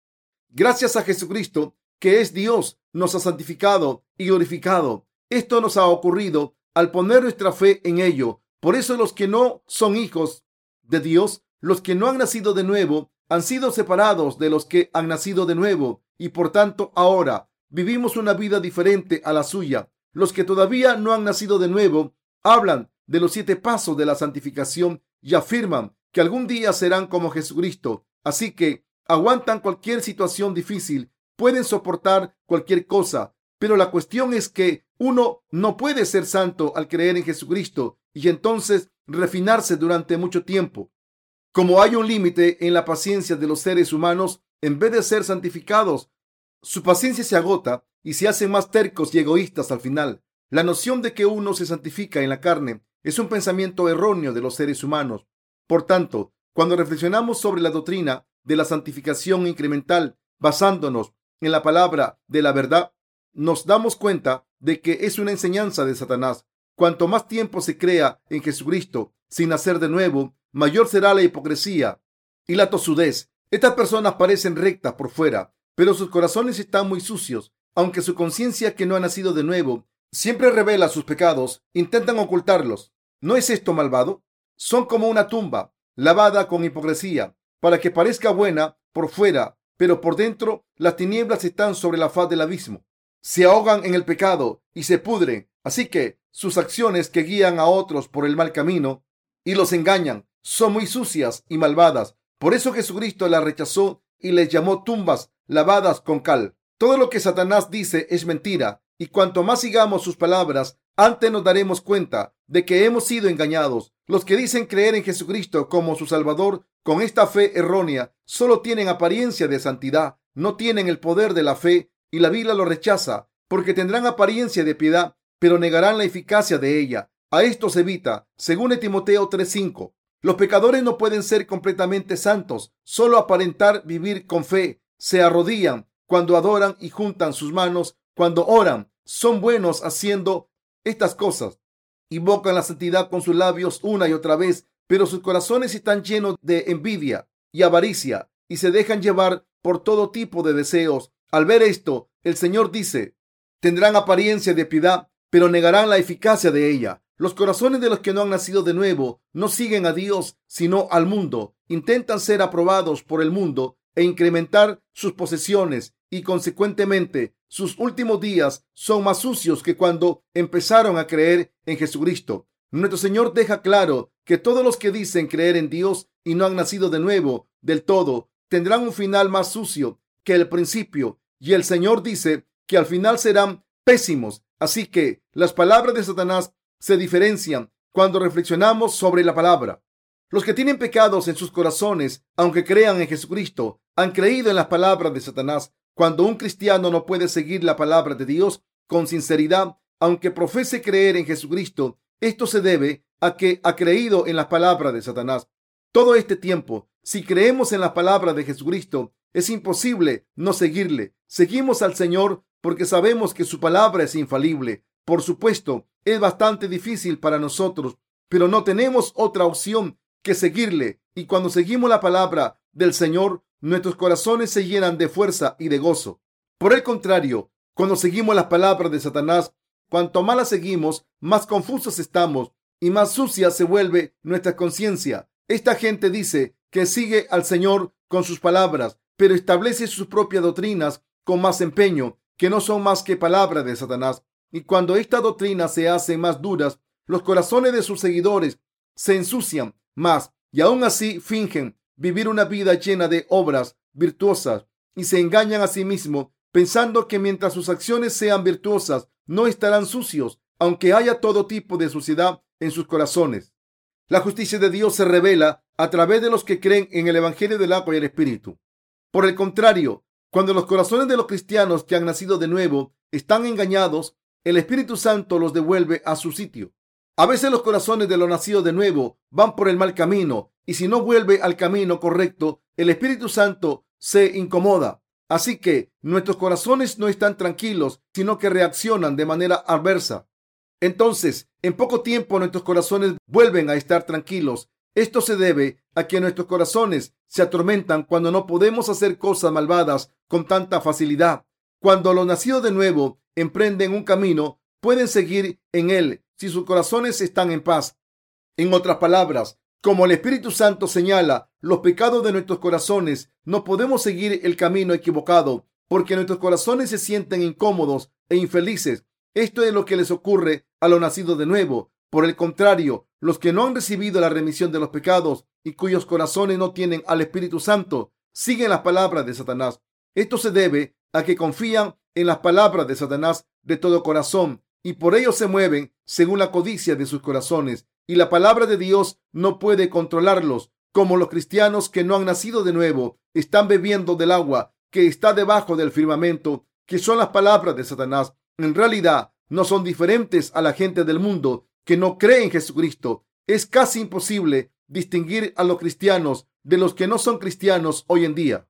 Gracias a Jesucristo, que es Dios, nos ha santificado y glorificado. Esto nos ha ocurrido al poner nuestra fe en ello. Por eso los que no son hijos de Dios, los que no han nacido de nuevo, han sido separados de los que han nacido de nuevo y por tanto ahora vivimos una vida diferente a la suya. Los que todavía no han nacido de nuevo hablan de los siete pasos de la santificación y afirman que algún día serán como Jesucristo. Así que aguantan cualquier situación difícil pueden soportar cualquier cosa, pero la cuestión es que uno no puede ser santo al creer en Jesucristo y entonces refinarse durante mucho tiempo. Como hay un límite en la paciencia de los seres humanos, en vez de ser santificados, su paciencia se agota y se hacen más tercos y egoístas al final. La noción de que uno se santifica en la carne es un pensamiento erróneo de los seres humanos. Por tanto, cuando reflexionamos sobre la doctrina de la santificación incremental basándonos en la palabra de la verdad, nos damos cuenta de que es una enseñanza de Satanás. Cuanto más tiempo se crea en Jesucristo sin nacer de nuevo, mayor será la hipocresía y la tosudez. Estas personas parecen rectas por fuera, pero sus corazones están muy sucios. Aunque su conciencia que no ha nacido de nuevo siempre revela sus pecados, intentan ocultarlos. ¿No es esto malvado? Son como una tumba lavada con hipocresía para que parezca buena por fuera, pero por dentro las tinieblas están sobre la faz del abismo. Se ahogan en el pecado y se pudren. Así que sus acciones que guían a otros por el mal camino y los engañan son muy sucias y malvadas. Por eso Jesucristo las rechazó y les llamó tumbas lavadas con cal. Todo lo que Satanás dice es mentira y cuanto más sigamos sus palabras, antes nos daremos cuenta de que hemos sido engañados. Los que dicen creer en Jesucristo como su Salvador con esta fe errónea solo tienen apariencia de santidad, no tienen el poder de la fe y la Biblia lo rechaza porque tendrán apariencia de piedad, pero negarán la eficacia de ella. A esto se evita, según Timoteo 3:5. Los pecadores no pueden ser completamente santos, solo aparentar vivir con fe. Se arrodillan cuando adoran y juntan sus manos cuando oran. Son buenos haciendo estas cosas. Invocan la santidad con sus labios una y otra vez, pero sus corazones están llenos de envidia y avaricia y se dejan llevar por todo tipo de deseos. Al ver esto, el Señor dice, tendrán apariencia de piedad, pero negarán la eficacia de ella. Los corazones de los que no han nacido de nuevo no siguen a Dios, sino al mundo. Intentan ser aprobados por el mundo e incrementar sus posesiones y consecuentemente sus últimos días son más sucios que cuando empezaron a creer en Jesucristo. Nuestro Señor deja claro que todos los que dicen creer en Dios y no han nacido de nuevo del todo tendrán un final más sucio que el principio. Y el Señor dice que al final serán pésimos. Así que las palabras de Satanás se diferencian cuando reflexionamos sobre la palabra. Los que tienen pecados en sus corazones, aunque crean en Jesucristo, han creído en las palabras de Satanás. Cuando un cristiano no puede seguir la palabra de Dios con sinceridad, aunque profese creer en Jesucristo, esto se debe a que ha creído en las palabras de Satanás. Todo este tiempo, si creemos en las palabras de Jesucristo, es imposible no seguirle. Seguimos al Señor porque sabemos que su palabra es infalible. Por supuesto, es bastante difícil para nosotros, pero no tenemos otra opción que seguirle. Y cuando seguimos la palabra del Señor, nuestros corazones se llenan de fuerza y de gozo. Por el contrario, cuando seguimos las palabras de Satanás, cuanto más las seguimos, más confusos estamos y más sucia se vuelve nuestra conciencia. Esta gente dice que sigue al Señor con sus palabras, pero establece sus propias doctrinas con más empeño, que no son más que palabras de Satanás. Y cuando estas doctrinas se hacen más duras, los corazones de sus seguidores se ensucian más y aún así fingen vivir una vida llena de obras virtuosas y se engañan a sí mismos pensando que mientras sus acciones sean virtuosas no estarán sucios, aunque haya todo tipo de suciedad en sus corazones. La justicia de Dios se revela a través de los que creen en el Evangelio del agua y el Espíritu. Por el contrario, cuando los corazones de los cristianos que han nacido de nuevo están engañados, el Espíritu Santo los devuelve a su sitio. A veces los corazones de los nacidos de nuevo van por el mal camino y si no vuelve al camino correcto, el Espíritu Santo se incomoda. Así que nuestros corazones no están tranquilos, sino que reaccionan de manera adversa. Entonces, en poco tiempo nuestros corazones vuelven a estar tranquilos. Esto se debe a que nuestros corazones se atormentan cuando no podemos hacer cosas malvadas con tanta facilidad. Cuando los nacidos de nuevo emprenden un camino, pueden seguir en él si sus corazones están en paz. En otras palabras, como el Espíritu Santo señala los pecados de nuestros corazones, no podemos seguir el camino equivocado porque nuestros corazones se sienten incómodos e infelices. Esto es lo que les ocurre a los nacidos de nuevo. Por el contrario, los que no han recibido la remisión de los pecados y cuyos corazones no tienen al Espíritu Santo, siguen las palabras de Satanás. Esto se debe a que confían en las palabras de Satanás de todo corazón y por ello se mueven según la codicia de sus corazones. Y la palabra de Dios no puede controlarlos, como los cristianos que no han nacido de nuevo están bebiendo del agua que está debajo del firmamento, que son las palabras de Satanás. En realidad, no son diferentes a la gente del mundo que no cree en Jesucristo. Es casi imposible distinguir a los cristianos de los que no son cristianos hoy en día.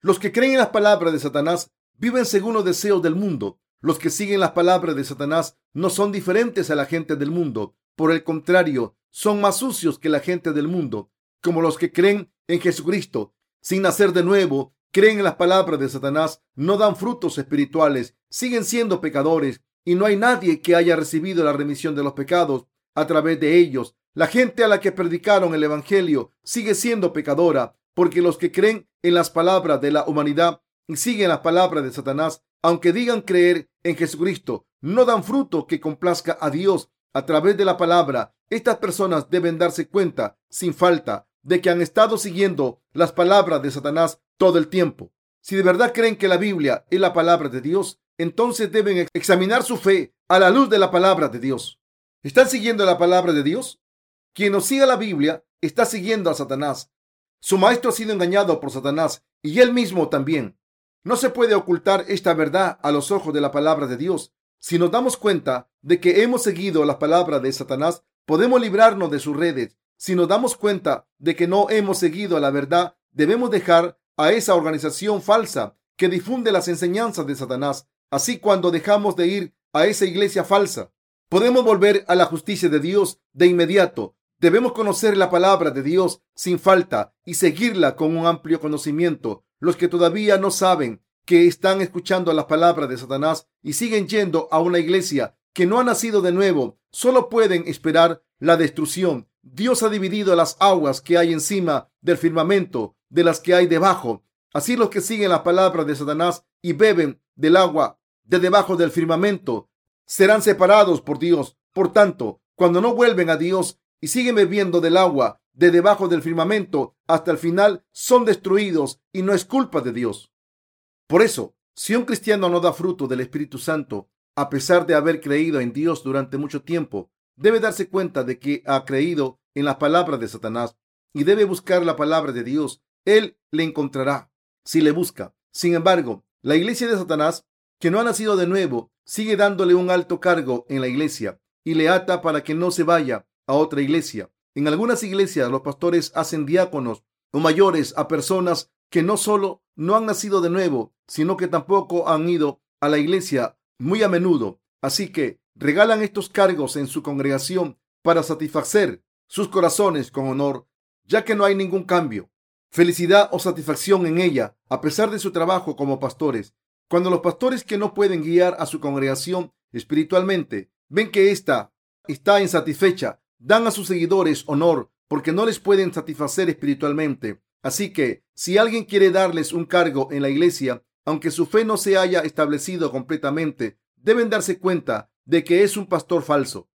Los que creen en las palabras de Satanás viven según los deseos del mundo. Los que siguen las palabras de Satanás no son diferentes a la gente del mundo. Por el contrario, son más sucios que la gente del mundo, como los que creen en Jesucristo. Sin nacer de nuevo, creen en las palabras de Satanás, no dan frutos espirituales, siguen siendo pecadores y no hay nadie que haya recibido la remisión de los pecados a través de ellos. La gente a la que predicaron el Evangelio sigue siendo pecadora porque los que creen en las palabras de la humanidad y siguen las palabras de Satanás, aunque digan creer en Jesucristo, no dan fruto que complazca a Dios a través de la palabra. Estas personas deben darse cuenta sin falta de que han estado siguiendo las palabras de Satanás todo el tiempo. Si de verdad creen que la Biblia es la palabra de Dios, entonces deben examinar su fe a la luz de la palabra de Dios. ¿Están siguiendo la palabra de Dios? Quien no siga la Biblia está siguiendo a Satanás. Su maestro ha sido engañado por Satanás y él mismo también. No se puede ocultar esta verdad a los ojos de la palabra de Dios. Si nos damos cuenta de que hemos seguido la palabra de Satanás, podemos librarnos de sus redes. Si nos damos cuenta de que no hemos seguido la verdad, debemos dejar a esa organización falsa que difunde las enseñanzas de Satanás. Así cuando dejamos de ir a esa iglesia falsa, podemos volver a la justicia de Dios de inmediato. Debemos conocer la palabra de Dios sin falta y seguirla con un amplio conocimiento. Los que todavía no saben que están escuchando las palabras de Satanás y siguen yendo a una iglesia que no ha nacido de nuevo, solo pueden esperar la destrucción. Dios ha dividido las aguas que hay encima del firmamento de las que hay debajo. Así los que siguen las palabras de Satanás y beben del agua de debajo del firmamento serán separados por Dios. Por tanto, cuando no vuelven a Dios y siguen bebiendo del agua de debajo del firmamento hasta el final, son destruidos y no es culpa de Dios. Por eso, si un cristiano no da fruto del Espíritu Santo, a pesar de haber creído en Dios durante mucho tiempo, debe darse cuenta de que ha creído en las palabras de Satanás y debe buscar la palabra de Dios. Él le encontrará si le busca. Sin embargo, la iglesia de Satanás, que no ha nacido de nuevo, sigue dándole un alto cargo en la iglesia y le ata para que no se vaya a otra iglesia. En algunas iglesias los pastores hacen diáconos o mayores a personas que no solo no han nacido de nuevo, sino que tampoco han ido a la iglesia muy a menudo. Así que regalan estos cargos en su congregación para satisfacer sus corazones con honor, ya que no hay ningún cambio, felicidad o satisfacción en ella, a pesar de su trabajo como pastores. Cuando los pastores que no pueden guiar a su congregación espiritualmente ven que ésta está insatisfecha, dan a sus seguidores honor porque no les pueden satisfacer espiritualmente. Así que si alguien quiere darles un cargo en la iglesia, aunque su fe no se haya establecido completamente, deben darse cuenta de que es un pastor falso.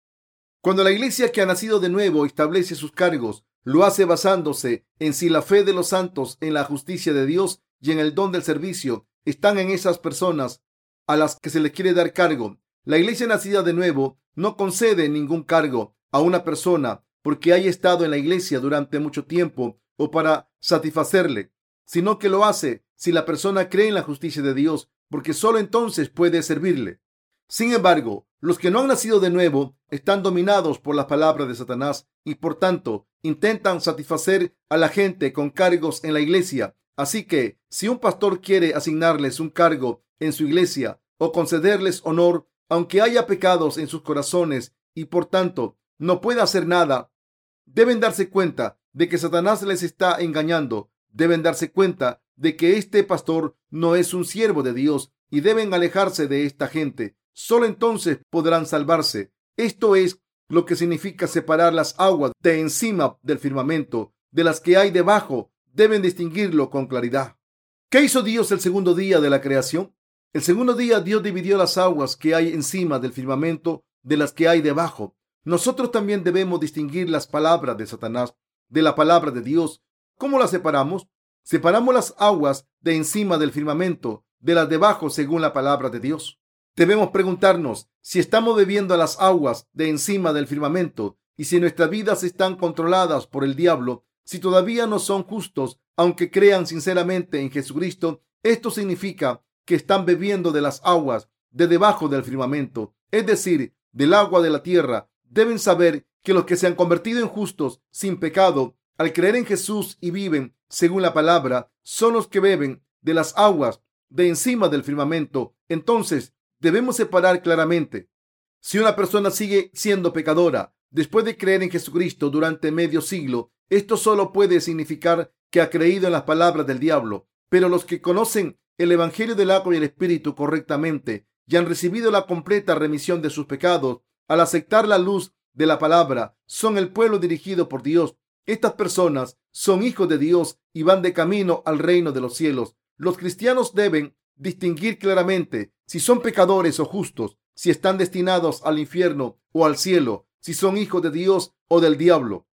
Cuando la iglesia que ha nacido de nuevo establece sus cargos, lo hace basándose en si la fe de los santos, en la justicia de Dios y en el don del servicio están en esas personas a las que se les quiere dar cargo. La iglesia nacida de nuevo no concede ningún cargo a una persona porque haya estado en la iglesia durante mucho tiempo o para satisfacerle, sino que lo hace si la persona cree en la justicia de Dios, porque solo entonces puede servirle. Sin embargo, los que no han nacido de nuevo están dominados por las palabras de Satanás y por tanto intentan satisfacer a la gente con cargos en la iglesia. Así que si un pastor quiere asignarles un cargo en su iglesia o concederles honor, aunque haya pecados en sus corazones y por tanto no pueda hacer nada, deben darse cuenta de que Satanás les está engañando. Deben darse cuenta de que este pastor no es un siervo de Dios y deben alejarse de esta gente. Solo entonces podrán salvarse. Esto es lo que significa separar las aguas de encima del firmamento de las que hay debajo. Deben distinguirlo con claridad. ¿Qué hizo Dios el segundo día de la creación? El segundo día Dios dividió las aguas que hay encima del firmamento de las que hay debajo. Nosotros también debemos distinguir las palabras de Satanás de la palabra de Dios. ¿Cómo las separamos? Separamos las aguas de encima del firmamento de las debajo según la palabra de Dios. Debemos preguntarnos si estamos bebiendo las aguas de encima del firmamento y si nuestras vidas están controladas por el diablo, si todavía no son justos, aunque crean sinceramente en Jesucristo, esto significa que están bebiendo de las aguas de debajo del firmamento, es decir, del agua de la tierra. Deben saber que los que se han convertido en justos sin pecado al creer en Jesús y viven según la palabra, son los que beben de las aguas de encima del firmamento. Entonces, debemos separar claramente. Si una persona sigue siendo pecadora después de creer en Jesucristo durante medio siglo, esto solo puede significar que ha creído en las palabras del diablo. Pero los que conocen el Evangelio del agua y el Espíritu correctamente y han recibido la completa remisión de sus pecados al aceptar la luz de la palabra, son el pueblo dirigido por Dios estas personas son hijos de Dios y van de camino al reino de los cielos. Los cristianos deben distinguir claramente si son pecadores o justos, si están destinados al infierno o al cielo, si son hijos de Dios o del diablo.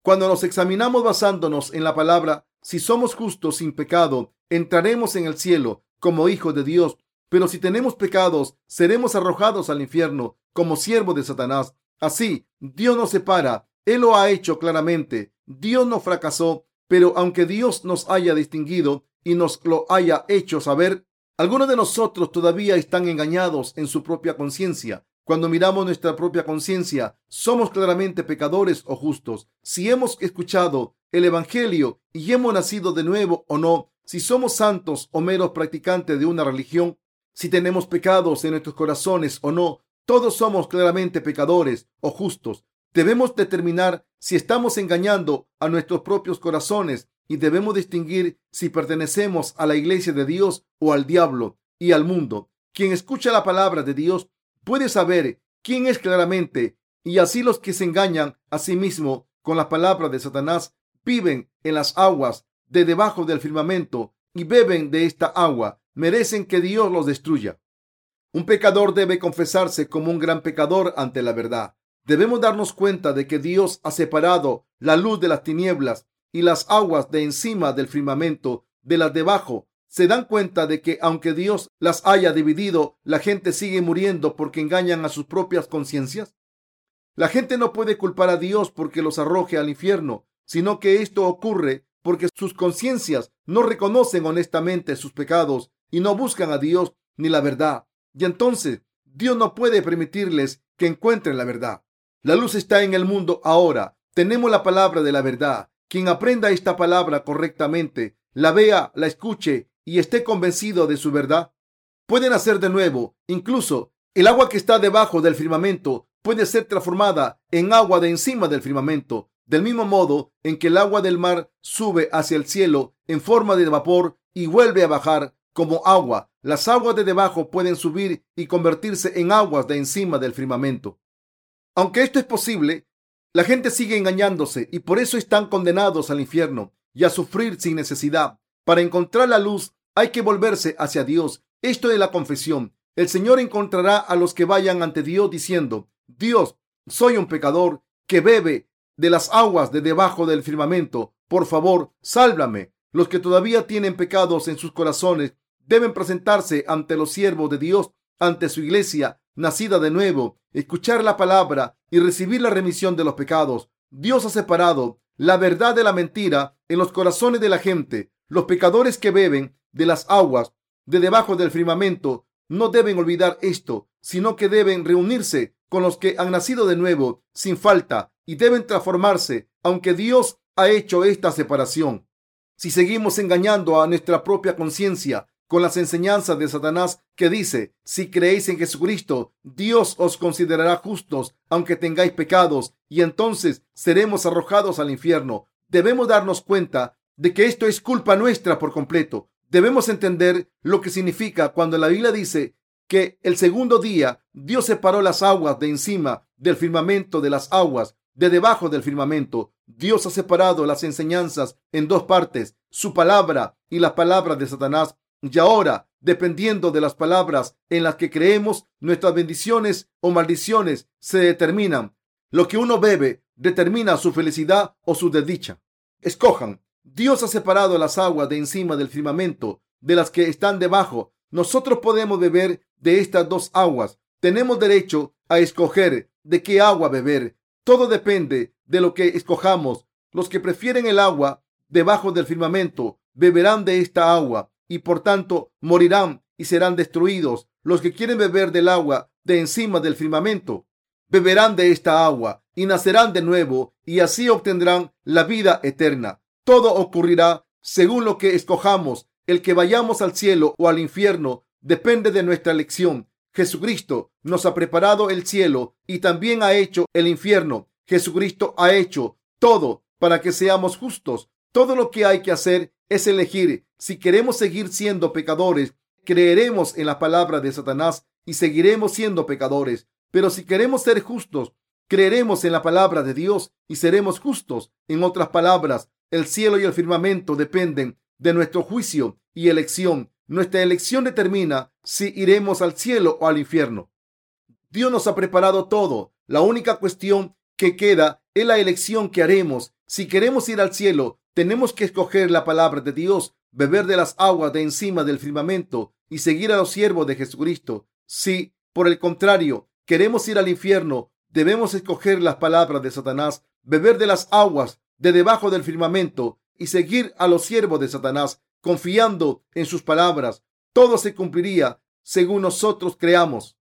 Cuando nos examinamos basándonos en la palabra, si somos justos sin pecado, entraremos en el cielo como hijos de Dios, pero si tenemos pecados, seremos arrojados al infierno como siervos de Satanás. Así, Dios nos separa. Él lo ha hecho claramente. Dios no fracasó, pero aunque Dios nos haya distinguido y nos lo haya hecho saber, algunos de nosotros todavía están engañados en su propia conciencia. Cuando miramos nuestra propia conciencia, somos claramente pecadores o justos. Si hemos escuchado el Evangelio y hemos nacido de nuevo o no, si somos santos o meros practicantes de una religión, si tenemos pecados en nuestros corazones o no, todos somos claramente pecadores o justos. Debemos determinar si estamos engañando a nuestros propios corazones y debemos distinguir si pertenecemos a la iglesia de Dios o al diablo y al mundo. Quien escucha la palabra de Dios puede saber quién es claramente y así los que se engañan a sí mismos con las palabras de Satanás viven en las aguas de debajo del firmamento y beben de esta agua, merecen que Dios los destruya. Un pecador debe confesarse como un gran pecador ante la verdad. Debemos darnos cuenta de que Dios ha separado la luz de las tinieblas y las aguas de encima del firmamento de las debajo. Se dan cuenta de que aunque Dios las haya dividido, la gente sigue muriendo porque engañan a sus propias conciencias. La gente no puede culpar a Dios porque los arroje al infierno, sino que esto ocurre porque sus conciencias no reconocen honestamente sus pecados y no buscan a Dios ni la verdad. Y entonces Dios no puede permitirles que encuentren la verdad. La luz está en el mundo ahora. Tenemos la palabra de la verdad. Quien aprenda esta palabra correctamente, la vea, la escuche y esté convencido de su verdad, puede nacer de nuevo. Incluso el agua que está debajo del firmamento puede ser transformada en agua de encima del firmamento. Del mismo modo en que el agua del mar sube hacia el cielo en forma de vapor y vuelve a bajar como agua, las aguas de debajo pueden subir y convertirse en aguas de encima del firmamento. Aunque esto es posible, la gente sigue engañándose y por eso están condenados al infierno y a sufrir sin necesidad. Para encontrar la luz hay que volverse hacia Dios. Esto es la confesión. El Señor encontrará a los que vayan ante Dios diciendo, Dios, soy un pecador que bebe de las aguas de debajo del firmamento. Por favor, sálvame. Los que todavía tienen pecados en sus corazones deben presentarse ante los siervos de Dios, ante su iglesia nacida de nuevo, escuchar la palabra y recibir la remisión de los pecados. Dios ha separado la verdad de la mentira en los corazones de la gente. Los pecadores que beben de las aguas de debajo del firmamento no deben olvidar esto, sino que deben reunirse con los que han nacido de nuevo sin falta y deben transformarse, aunque Dios ha hecho esta separación. Si seguimos engañando a nuestra propia conciencia con las enseñanzas de Satanás que dice, si creéis en Jesucristo, Dios os considerará justos aunque tengáis pecados y entonces seremos arrojados al infierno. Debemos darnos cuenta de que esto es culpa nuestra por completo. Debemos entender lo que significa cuando la Biblia dice que el segundo día Dios separó las aguas de encima del firmamento de las aguas de debajo del firmamento. Dios ha separado las enseñanzas en dos partes, su palabra y las palabras de Satanás. Y ahora, dependiendo de las palabras en las que creemos, nuestras bendiciones o maldiciones se determinan. Lo que uno bebe determina su felicidad o su desdicha. Escojan. Dios ha separado las aguas de encima del firmamento de las que están debajo. Nosotros podemos beber de estas dos aguas. Tenemos derecho a escoger de qué agua beber. Todo depende de lo que escojamos. Los que prefieren el agua debajo del firmamento beberán de esta agua y por tanto morirán y serán destruidos. Los que quieren beber del agua de encima del firmamento beberán de esta agua y nacerán de nuevo y así obtendrán la vida eterna. Todo ocurrirá según lo que escojamos. El que vayamos al cielo o al infierno depende de nuestra elección. Jesucristo nos ha preparado el cielo y también ha hecho el infierno. Jesucristo ha hecho todo para que seamos justos. Todo lo que hay que hacer es elegir. Si queremos seguir siendo pecadores, creeremos en la palabra de Satanás y seguiremos siendo pecadores. Pero si queremos ser justos, creeremos en la palabra de Dios y seremos justos. En otras palabras, el cielo y el firmamento dependen de nuestro juicio y elección. Nuestra elección determina si iremos al cielo o al infierno. Dios nos ha preparado todo. La única cuestión que queda es la elección que haremos. Si queremos ir al cielo, tenemos que escoger la palabra de Dios, beber de las aguas de encima del firmamento y seguir a los siervos de Jesucristo. Si, por el contrario, queremos ir al infierno, Debemos escoger las palabras de Satanás, beber de las aguas de debajo del firmamento y seguir a los siervos de Satanás, confiando en sus palabras. Todo se cumpliría según nosotros creamos.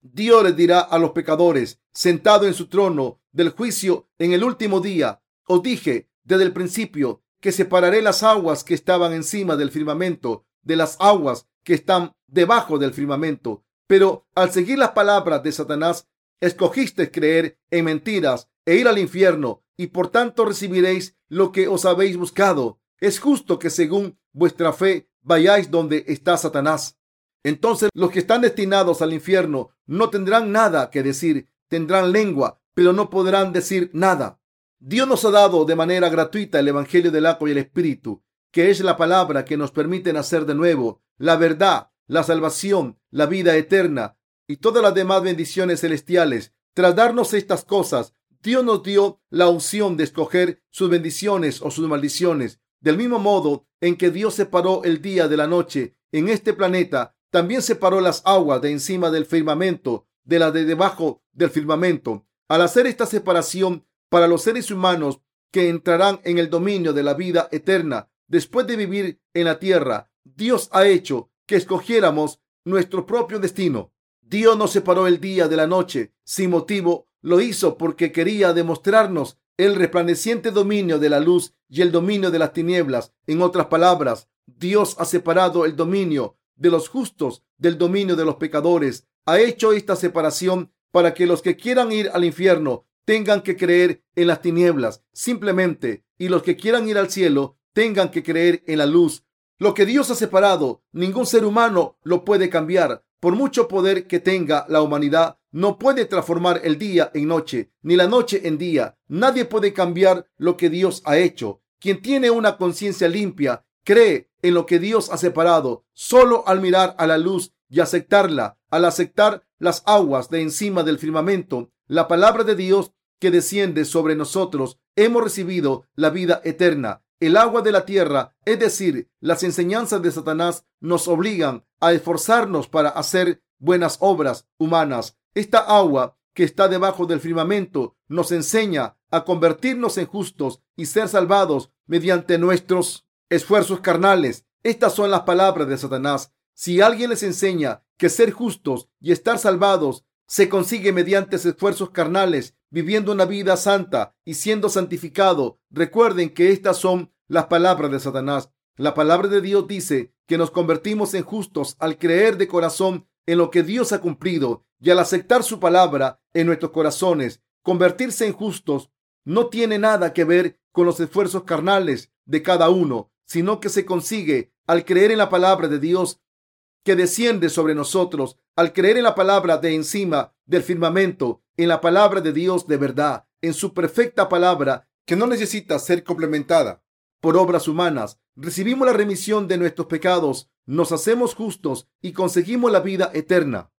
Dios les dirá a los pecadores, sentado en su trono del juicio en el último día, os dije desde el principio que separaré las aguas que estaban encima del firmamento de las aguas que están debajo del firmamento. Pero al seguir las palabras de Satanás, escogiste creer en mentiras e ir al infierno, y por tanto recibiréis lo que os habéis buscado. Es justo que según vuestra fe vayáis donde está Satanás. Entonces los que están destinados al infierno no tendrán nada que decir, tendrán lengua, pero no podrán decir nada. Dios nos ha dado de manera gratuita el Evangelio del agua y el Espíritu, que es la palabra que nos permite nacer de nuevo, la verdad, la salvación, la vida eterna y todas las demás bendiciones celestiales. Tras darnos estas cosas, Dios nos dio la opción de escoger sus bendiciones o sus maldiciones. Del mismo modo en que Dios separó el día de la noche en este planeta, también separó las aguas de encima del firmamento de las de debajo del firmamento. Al hacer esta separación para los seres humanos que entrarán en el dominio de la vida eterna después de vivir en la tierra, Dios ha hecho que escogiéramos nuestro propio destino. Dios nos separó el día de la noche sin motivo. Lo hizo porque quería demostrarnos el resplandeciente dominio de la luz y el dominio de las tinieblas. En otras palabras, Dios ha separado el dominio de los justos del dominio de los pecadores. Ha hecho esta separación para que los que quieran ir al infierno tengan que creer en las tinieblas simplemente y los que quieran ir al cielo tengan que creer en la luz. Lo que Dios ha separado, ningún ser humano lo puede cambiar. Por mucho poder que tenga la humanidad, no puede transformar el día en noche, ni la noche en día. Nadie puede cambiar lo que Dios ha hecho. Quien tiene una conciencia limpia cree en lo que Dios ha separado solo al mirar a la luz y aceptarla, al aceptar las aguas de encima del firmamento, la palabra de Dios que desciende sobre nosotros, hemos recibido la vida eterna. El agua de la tierra, es decir, las enseñanzas de Satanás, nos obligan a esforzarnos para hacer buenas obras humanas. Esta agua que está debajo del firmamento nos enseña a convertirnos en justos y ser salvados mediante nuestros esfuerzos carnales. Estas son las palabras de Satanás. Si alguien les enseña que ser justos y estar salvados se consigue mediante esfuerzos carnales, viviendo una vida santa y siendo santificado, recuerden que estas son las palabras de Satanás. La palabra de Dios dice que nos convertimos en justos al creer de corazón en lo que Dios ha cumplido y al aceptar su palabra en nuestros corazones. Convertirse en justos no tiene nada que ver con los esfuerzos carnales de cada uno, sino que se consigue al creer en la palabra de Dios que desciende sobre nosotros, al creer en la palabra de encima del firmamento, en la palabra de Dios de verdad, en su perfecta palabra que no necesita ser complementada por obras humanas. Recibimos la remisión de nuestros pecados, nos hacemos justos y conseguimos la vida eterna.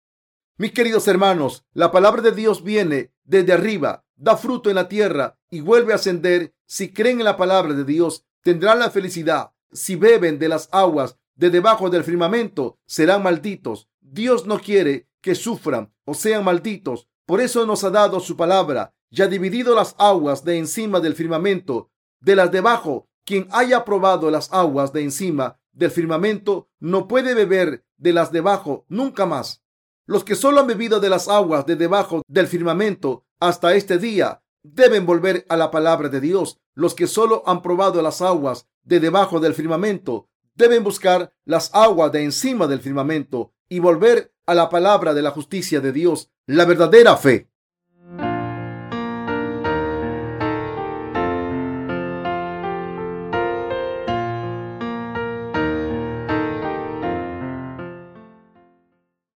Mis queridos hermanos, la palabra de Dios viene desde arriba, da fruto en la tierra y vuelve a ascender. Si creen en la palabra de Dios, tendrán la felicidad. Si beben de las aguas de debajo del firmamento, serán malditos. Dios no quiere que sufran o sean malditos. Por eso nos ha dado su palabra y ha dividido las aguas de encima del firmamento de las debajo. Quien haya probado las aguas de encima del firmamento no puede beber de las debajo nunca más. Los que solo han bebido de las aguas de debajo del firmamento hasta este día deben volver a la palabra de Dios. Los que solo han probado las aguas de debajo del firmamento deben buscar las aguas de encima del firmamento y volver a la palabra de la justicia de Dios, la verdadera fe.